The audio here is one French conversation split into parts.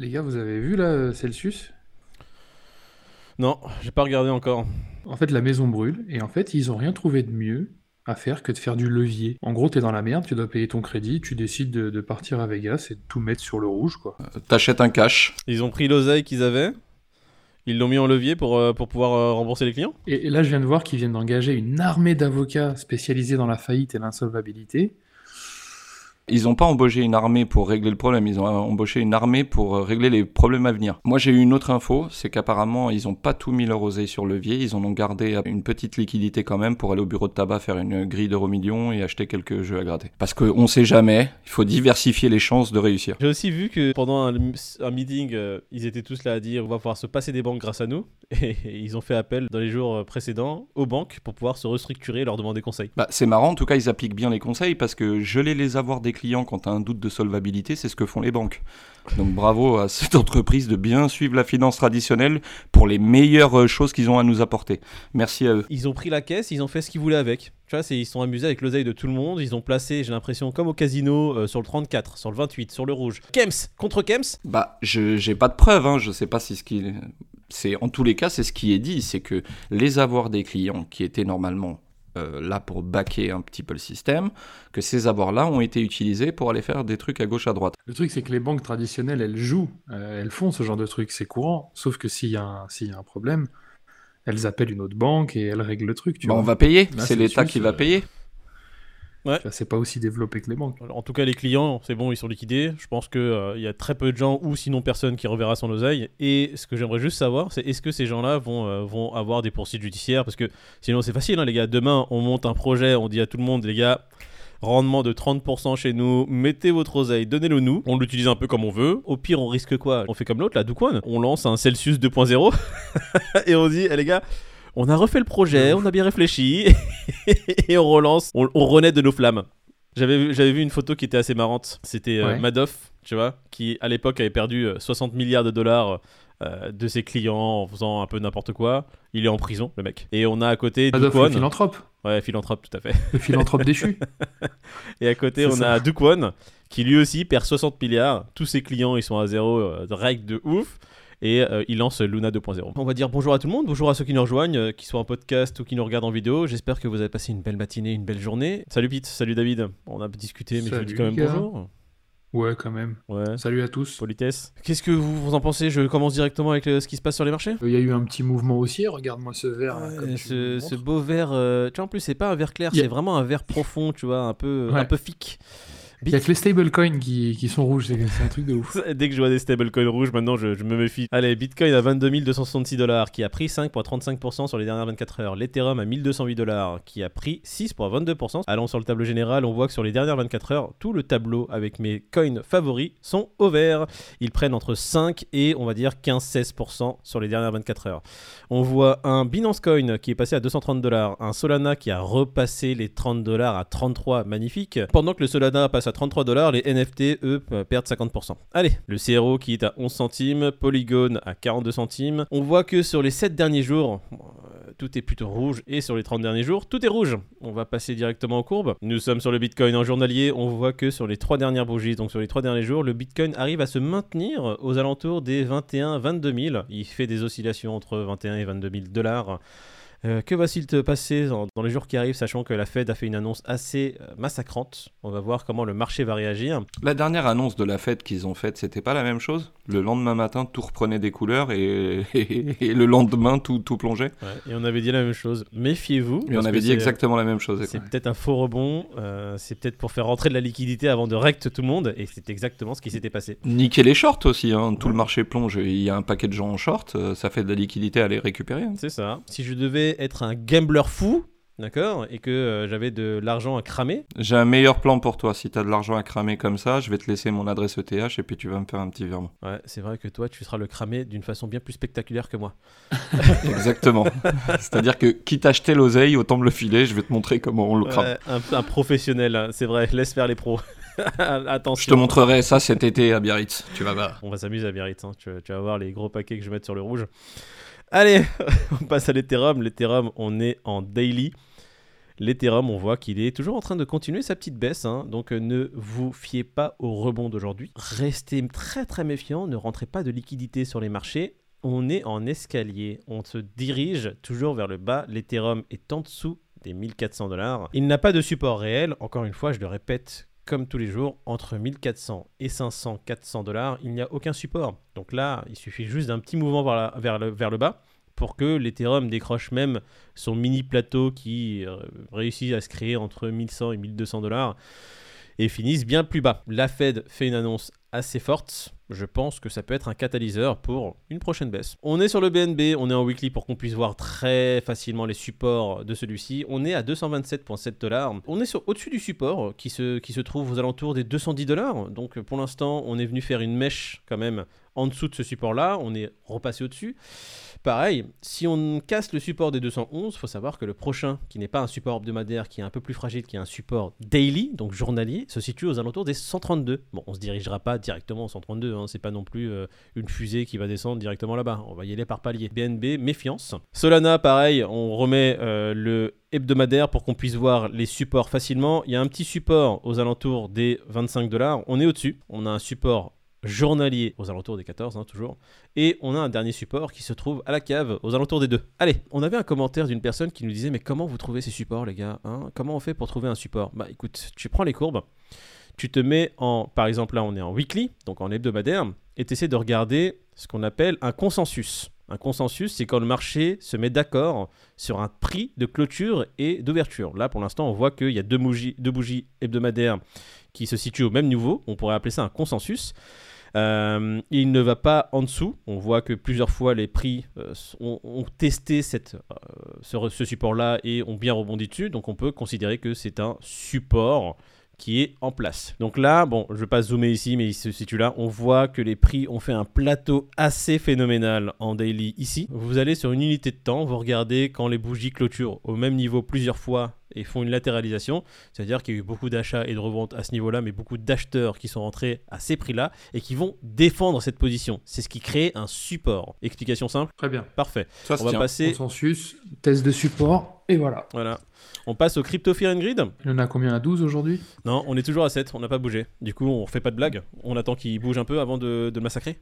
Les gars, vous avez vu là Celsius? Non, j'ai pas regardé encore. En fait, la maison brûle et en fait, ils ont rien trouvé de mieux à faire que de faire du levier. En gros, t'es dans la merde, tu dois payer ton crédit, tu décides de, de partir à Vegas et de tout mettre sur le rouge, quoi. T'achètes un cash. Ils ont pris l'oseille qu'ils avaient, ils l'ont mis en levier pour, euh, pour pouvoir euh, rembourser les clients. Et, et là, je viens de voir qu'ils viennent d'engager une armée d'avocats spécialisés dans la faillite et l'insolvabilité. Ils n'ont pas embauché une armée pour régler le problème, ils ont embauché une armée pour euh, régler les problèmes à venir. Moi j'ai eu une autre info, c'est qu'apparemment ils n'ont pas tout mis leur oseille sur levier, ils en ont gardé une petite liquidité quand même pour aller au bureau de tabac faire une grille d'euro million et acheter quelques jeux à gratter. Parce qu'on sait jamais, il faut diversifier les chances de réussir. J'ai aussi vu que pendant un, un meeting, euh, ils étaient tous là à dire on va pouvoir se passer des banques grâce à nous. Et, ils ont fait appel dans les jours précédents aux banques pour pouvoir se restructurer et leur demander conseil. Bah, c'est marrant, en tout cas ils appliquent bien les conseils parce que geler les avoirs des clients quand tu as un doute de solvabilité, c'est ce que font les banques. Donc bravo à cette entreprise de bien suivre la finance traditionnelle pour les meilleures euh, choses qu'ils ont à nous apporter. Merci à eux. Ils ont pris la caisse, ils ont fait ce qu'ils voulaient avec. Tu vois, ils se sont amusés avec l'oseille de tout le monde. Ils ont placé, j'ai l'impression, comme au casino, euh, sur le 34, sur le 28, sur le rouge. Kems contre Kems? Bah, je j'ai pas de preuves, hein, je sais pas si ce qui c'est en tous les cas c'est ce qui est dit, c'est que les avoirs des clients qui étaient normalement euh, là pour baquer un petit peu le système, que ces avoirs-là ont été utilisés pour aller faire des trucs à gauche à droite. Le truc, c'est que les banques traditionnelles, elles jouent, euh, elles font ce genre de truc, c'est courant. Sauf que s'il y, a un- s'il y a un problème, elles appellent une autre banque et elles règlent le truc. Tu Bah, vois. on va payer, c'est l'État qui va euh, payer. C'est pas aussi développé que les banques. En tout cas, les clients, c'est bon, ils sont liquidés. Je pense qu'il il y a très peu de gens, ou sinon personne, qui reverra son oseille. Et ce que j'aimerais juste savoir, c'est est-ce que ces gens-là vont, euh, vont avoir des poursuites judiciaires? Parce que sinon, c'est facile, hein, les gars. Demain, on monte un projet, on dit à tout le monde, les gars, rendement de 30% chez nous, mettez votre oseille, donnez-le nous. On l'utilise un peu comme on veut. Au pire, on risque quoi? On fait comme l'autre, là, Duquan. On lance un Celsius 2.0 et on dit, eh, les gars, on a refait le projet, on a bien réfléchi et on relance, on, on renaît de nos flammes. J'avais vu, j'avais vu une photo qui était assez marrante. C'était euh, Ouais. Madoff, tu vois, qui à l'époque avait perdu euh, 60 milliards de dollars euh, de ses clients en faisant un peu n'importe quoi. Il est en prison, le mec. Et on a à côté Duquan. le philanthrope. Ouais, philanthrope, tout à fait. Le philanthrope déchu. Et à côté, C'est on ça. a Duquan, qui lui aussi perd 60 milliards. Tous ses clients, ils sont à zéro, euh, de règle de ouf. Et euh, il lance Luna 2.0. On va dire bonjour à tout le monde, bonjour à ceux qui nous rejoignent, euh, qui soient en podcast ou qui nous regardent en vidéo. J'espère que vous avez passé une belle matinée, une belle journée. Salut Pete, salut David. On a discuté, mais je vous Salut, dis quand même gars. bonjour. Ouais, quand même. Ouais. Salut à tous. Politesse. Qu'est-ce que vous, vous en pensez? Je commence directement avec euh, ce qui se passe sur les marchés. Il y a eu un petit mouvement haussier, regarde-moi ce verre. là, comme ce, beau vert, euh, tu vois, en plus, c'est pas un vert clair, c'est vraiment un vert profond, tu vois, un peu, Ouais. un peu fic. Il y a que les stablecoins qui, qui sont rouges, c'est c'est un truc de ouf. Dès que je vois des stablecoins rouges, maintenant je, je me méfie. Allez, Bitcoin à 22 266 dollars, qui a pris 5,35% sur les dernières 24 heures. L'Ethereum à 1208 dollars, qui a pris 6,22%. Allons sur le tableau général, on voit que sur les dernières 24 heures, tout le tableau avec mes coins favoris sont au vert. Ils prennent entre 5 et on va dire 15-16% sur les dernières 24 heures. On voit un Binance Coin qui est passé à 230 dollars, un Solana qui a repassé les 30 dollars à 33, magnifique. Pendant que le Solana passe à 33 dollars, les NFT, eux, perdent 50%. Allez, le CRO qui est à 11 centimes, Polygon à 42 centimes. On voit que sur les 7 derniers jours, euh, tout est plutôt rouge, et sur les 30 derniers jours, tout est rouge. On va passer directement aux courbes. Nous sommes sur le Bitcoin en journalier, on voit que sur les 3 dernières bougies, donc sur les 3 derniers jours, le Bitcoin arrive à se maintenir aux alentours des 21-22 000. Il fait des oscillations entre 21 et 22 000 dollars. Euh, que va-t-il te passer dans, dans les jours qui arrivent, sachant que la Fed a fait une annonce assez euh, massacrante On va voir comment le marché va réagir. La dernière annonce de la fête qu'ils ont faite, c'était pas la même chose? Le lendemain matin, tout reprenait des couleurs et, et le lendemain, tout, tout plongeait? Ouais, et on avait dit la même chose. Méfiez-vous. Et on avait dit exactement la même chose. C'est peut-être un faux rebond, euh, c'est peut-être pour faire rentrer de la liquidité avant de recte tout le monde, et c'est exactement ce qui s'était passé. Niquer les shorts aussi, hein. tout le marché plonge. Il y a un paquet de gens en short, ça fait de la liquidité à les récupérer. hein. C'est ça. Si je devais être un gambler fou, d'accord, et que euh, j'avais de l'argent à cramer, J'ai un meilleur plan pour toi. Si t'as de l'argent à cramer comme ça, je vais te laisser mon adresse ETH et puis tu vas me faire un petit virement. ouais, c'est vrai que toi, tu seras le cramer d'une façon bien plus spectaculaire que moi. Exactement. C'est-à-dire que quitte à acheter l'oseille, autant me le filer, je vais te montrer comment on le crame. Ouais, un, un professionnel, hein, c'est vrai, laisse faire les pros. Attention. Je te montrerai ça cet été à Biarritz. Tu vas voir. On va s'amuser à Biarritz, hein. tu vas voir les gros paquets que je vais mettre sur le rouge. Allez, on passe à l'Ethereum. L'Ethereum, on est en daily. L'Ethereum, on voit qu'il est toujours en train de continuer sa petite baisse, hein. donc euh, ne vous fiez pas au rebond d'aujourd'hui. Restez très très méfiant, ne rentrez pas de liquidité sur les marchés. On est en escalier, on se dirige toujours vers le bas. L'Ethereum est en dessous des 1400 dollars. Il n'a pas de support réel, encore une fois, je le répète comme tous les jours, entre 1400 et 500, 400 dollars, il n'y a aucun support. Donc là, il suffit juste d'un petit mouvement vers, le, bas pour que l'Ethereum décroche même son mini plateau qui euh, réussit à se créer entre 1100 et 1200 dollars et finisse bien plus bas. La Fed fait une annonce assez forte je pense que ça peut être un catalyseur pour une prochaine baisse. On est sur le BNB, on est en weekly pour qu'on puisse voir très facilement les supports de celui-ci. On est à 227,7 dollars. On est au-dessus du support qui se, qui se trouve aux alentours des 210 dollars. Donc pour l'instant, on est venu faire une mèche quand même en dessous de ce support-là. On est repassé au-dessus. Pareil, si on casse le support des 211, il faut savoir que le prochain, qui n'est pas un support hebdomadaire, qui est un peu plus fragile, qui est un support daily, donc journalier, se situe aux alentours des 132. Bon, on se dirigera pas directement aux 132, hein, c'est pas non plus euh, une fusée qui va descendre directement là-bas. On va y aller par palier. BNB, méfiance. Solana, pareil, on remet euh, le hebdomadaire pour qu'on puisse voir les supports facilement. Il y a un petit support aux alentours des 25 dollars. On est au-dessus. On a un support journalier aux alentours des 14, hein, toujours. Et on a un dernier support qui se trouve à la cave aux alentours des 2. Allez, on avait un commentaire d'une personne qui nous disait Mais comment vous trouvez ces supports, les gars hein? Comment on fait pour trouver un support? Bah écoute, tu prends les courbes, tu te mets en. Par exemple, là, on est en weekly, donc en hebdomadaire, et tu essaies de regarder ce qu'on appelle un consensus. Un consensus, c'est quand le marché se met d'accord sur un prix de clôture et d'ouverture. Là, pour l'instant, on voit qu'il y a deux bougies, hebdomadaires qui se situent au même niveau. On pourrait appeler ça un consensus. Euh, il ne va pas en dessous. On voit que plusieurs fois les prix euh, ont, testé euh, ce, support-là et ont bien rebondi dessus. Donc on peut considérer que c'est un support qui est en place. Donc là, bon, je ne vais pas zoomer ici, mais il se situe là. On voit que les prix ont fait un plateau assez phénoménal en daily ici. Vous allez sur une unité de temps, vous regardez quand les bougies clôturent au même niveau plusieurs fois et font une latéralisation. C'est-à-dire qu'il y a eu beaucoup d'achats et de reventes à ce niveau-là, mais beaucoup d'acheteurs qui sont rentrés à ces prix-là et qui vont défendre cette position. C'est ce qui crée un support. Explication simple Très bien. Parfait. Ça, On va passer. Consensus, test de support, et voilà. Voilà. On passe au Crypto Fear and Grid. Il y en a combien à 12 aujourd'hui? Non, on est toujours à 7, on n'a pas bougé. Du coup, on fait pas de blague. On attend qu'il bouge un peu avant de, le massacrer.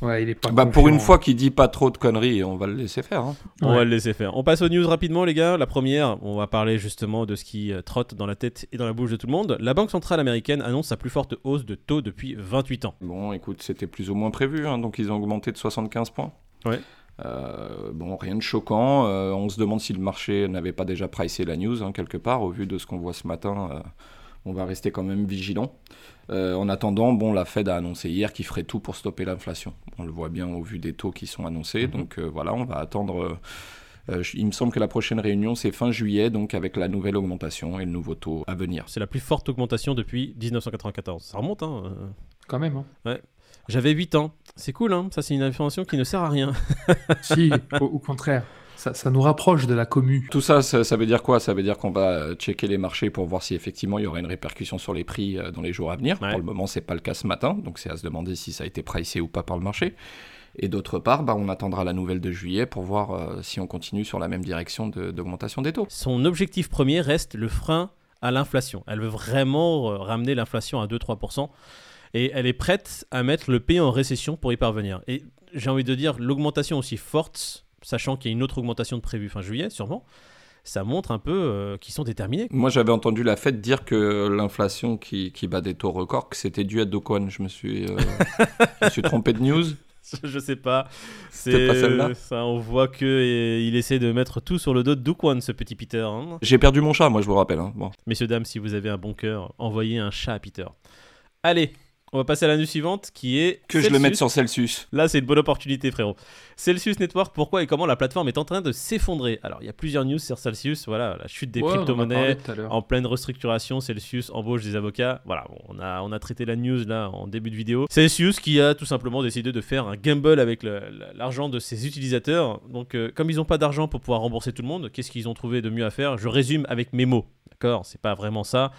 Ouais, il est pas. Bah, pour une fois qu'il dit pas trop de conneries, on va le laisser faire. Hein. On va le laisser faire. On passe aux news rapidement, les gars. La première, on va parler justement de ce qui euh, trotte dans la tête et dans la bouche de tout le monde. La Banque Centrale Américaine annonce sa plus forte hausse de taux depuis 28 ans. Bon, écoute, c'était plus ou moins prévu. Hein. donc, ils ont augmenté de 75 points. Ouais. Euh, bon, rien de choquant. Euh, on se demande si le marché n'avait pas déjà pricé la news, hein, quelque part, au vu de ce qu'on voit ce matin. Euh, on va rester quand même vigilant. en attendant, bon, la Fed a annoncé hier qu'il ferait tout pour stopper l'inflation. On le voit bien au vu des taux qui sont annoncés. Mhm. Donc voilà, on va attendre. il me semble que la prochaine réunion, c'est fin juillet, donc avec la nouvelle augmentation et le nouveau taux à venir. C'est la plus forte augmentation depuis 1994. Ça remonte, hein Quand même. Hein. Ouais. J'avais 8 ans. C'est cool, hein Ça, c'est une information qui ne sert à rien. si, au, contraire. Ça, nous rapproche de la commu. Tout ça, ça, veut dire quoi? Ça veut dire qu'on va checker les marchés pour voir si effectivement il y aura une répercussion sur les prix euh, dans les jours à venir. Pour le moment, c'est pas le cas ce matin, donc c'est à se demander si ça a été pricé ou pas par le marché. Et d'autre part, bah, on attendra la nouvelle de juillet pour voir euh, si on continue sur la même direction d'augmentation des taux. Son objectif premier reste le frein à l'inflation. Elle veut vraiment euh, ramener l'inflation à 2-3% et elle est prête à mettre le pays en récession pour y parvenir. Et j'ai envie de dire, l'augmentation aussi forte, sachant qu'il y a une autre augmentation de prévue fin juillet, sûrement, ça montre un peu euh, qu'ils sont déterminés. Moi, j'avais entendu la Fed dire que l'inflation qui, qui, bat des taux records, que c'était dû à Dokwon. Je me suis, euh, je me suis trompé de news. je sais pas. C'est pas celle-là. Ça, on voit que il essaie de mettre tout sur le dos de Dukwon, ce petit Peter. Hein. J'ai perdu mon chat, moi, je vous rappelle. Hein. Bon. Messieurs dames, si vous avez un bon cœur, envoyez un chat à Peter. Allez, on va passer à la news suivante qui est. Que je le mette sur Celsius. Là, c'est une bonne opportunité, frérot. Celsius Network, pourquoi et comment la plateforme est en train de s'effondrer Alors, il y a plusieurs news sur Celsius. Voilà, la chute des crypto-monnaies en, pleine restructuration. Celsius embauche des avocats. Voilà, on, a, on a traité la news là en début de vidéo. Celsius qui a tout simplement décidé de faire un gamble avec l'argent de ses utilisateurs. Donc, euh, comme ils n'ont pas d'argent pour pouvoir rembourser tout le monde, qu'est-ce qu'ils ont trouvé de mieux à faire? Je résume avec mes mots. D'accord C'est pas vraiment ça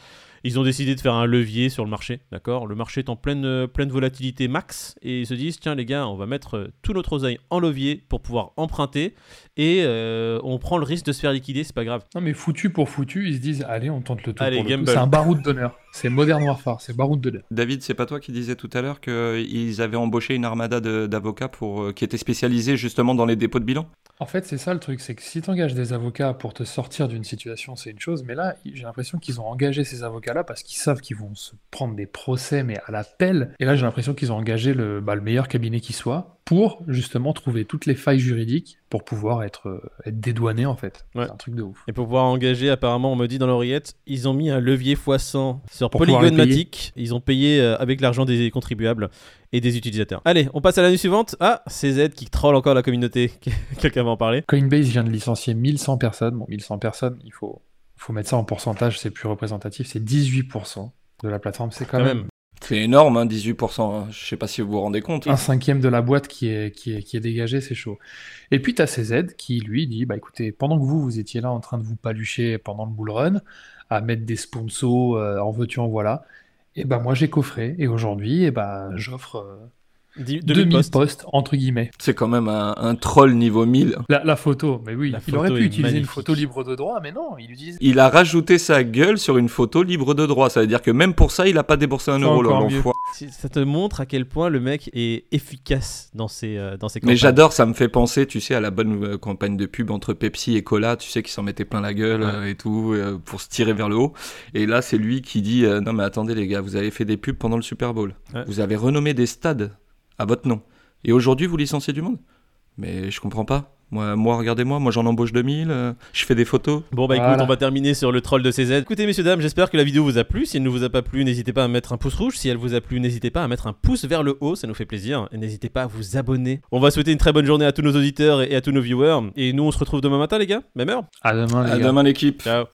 Ils ont décidé de faire un levier sur le marché, d'accord? Le marché est en pleine, euh, pleine volatilité max et ils se disent tiens les gars, on va mettre euh, tout notre oseille en levier pour pouvoir emprunter et euh, on prend le risque de se faire liquider, c'est pas grave. Non mais foutu pour foutu, ils se disent allez on tente le tout. Allez, pour. C'est un baroud d'honneur. C'est Modern Warfare, c'est baroud d'honneur. David, c'est pas toi qui disais tout à l'heure qu'ils avaient embauché une armada d'avocats pour euh, qui était spécialisée justement dans les dépôts de bilan? En fait, c'est ça le truc, c'est que si tu engages des avocats pour te sortir d'une situation, c'est une chose, mais là, j'ai l'impression qu'ils ont engagé ces avocats-là parce qu'ils savent qu'ils vont se prendre des procès, mais à la pelle. Et là, j'ai l'impression qu'ils ont engagé le, bah, le meilleur cabinet qui soit pour justement trouver toutes les failles juridiques pour pouvoir être, euh, être dédouanés, en fait. Ouais. C'est un truc de ouf. Et pour pouvoir engager, apparemment, on me dit dans l'oreillette, ils ont mis un levier x100 sur Pour pouvoir les Polygon payer. Matic. Ils ont payé euh, avec l'argent des contribuables et des utilisateurs. Allez, on passe à l'année suivante. Ah, CZ qui troll encore la communauté. Quelqu'un va en parler Coinbase vient de licencier 1100 personnes. Bon, 1100 personnes, il faut, faut mettre ça en pourcentage, c'est plus représentatif, c'est 18% de la plateforme. C'est quand, Quand même, même. C'est énorme, hein, 18%. hein. Je sais pas si vous vous rendez compte. un cinquième de la boîte qui est, qui est, qui est dégagé, c'est chaud. Et puis tu as CZ qui, lui, dit bah écoutez, pendant que vous, vous étiez là en train de vous palucher pendant le bull run, à mettre des sponsors euh, en veux-tu, en voilà, et bah moi j'ai coffré, et aujourd'hui, et bah j'offre euh, 10 2000 postes. postes, entre guillemets. C'est quand même un, un troll niveau 1000. La, la photo, mais oui, La il aurait pu utiliser une photo libre de droit, mais non, il utilise. Il a rajouté sa gueule sur une photo libre de droit. Ça veut dire que même pour ça, il a pas déboursé un euro, l'enfoiré. Ça te montre à quel point le mec est efficace dans ses, euh, dans ses Mais campagnes. j'adore, ça me fait penser, tu sais, à la bonne euh, campagne de pub entre Pepsi et Cola, tu sais, qui s'en mettaient plein la gueule Ouais. euh, et tout, euh, pour se tirer vers le haut. Et là, c'est lui qui dit euh, Non, mais attendez, les gars, vous avez fait des pubs pendant le Super Bowl. Ouais. Vous avez renommé des stades à votre nom. Et aujourd'hui, vous licenciez du monde? Mais je comprends pas. Moi, moi regardez-moi, moi j'en embauche 2000, euh, je fais des photos. Bon bah écoute, Voilà. on va terminer sur le troll de CZ. Écoutez messieurs dames, j'espère que la vidéo vous a plu. Si elle ne vous a pas plu, n'hésitez pas à mettre un pouce rouge. Si elle vous a plu, n'hésitez pas à mettre un pouce vers le haut, ça nous fait plaisir. Et n'hésitez pas à vous abonner. On va souhaiter une très bonne journée à tous nos auditeurs et à tous nos viewers. Et nous on se retrouve demain matin les gars, même heure. À demain, les À gars. demain, l'équipe. Ciao.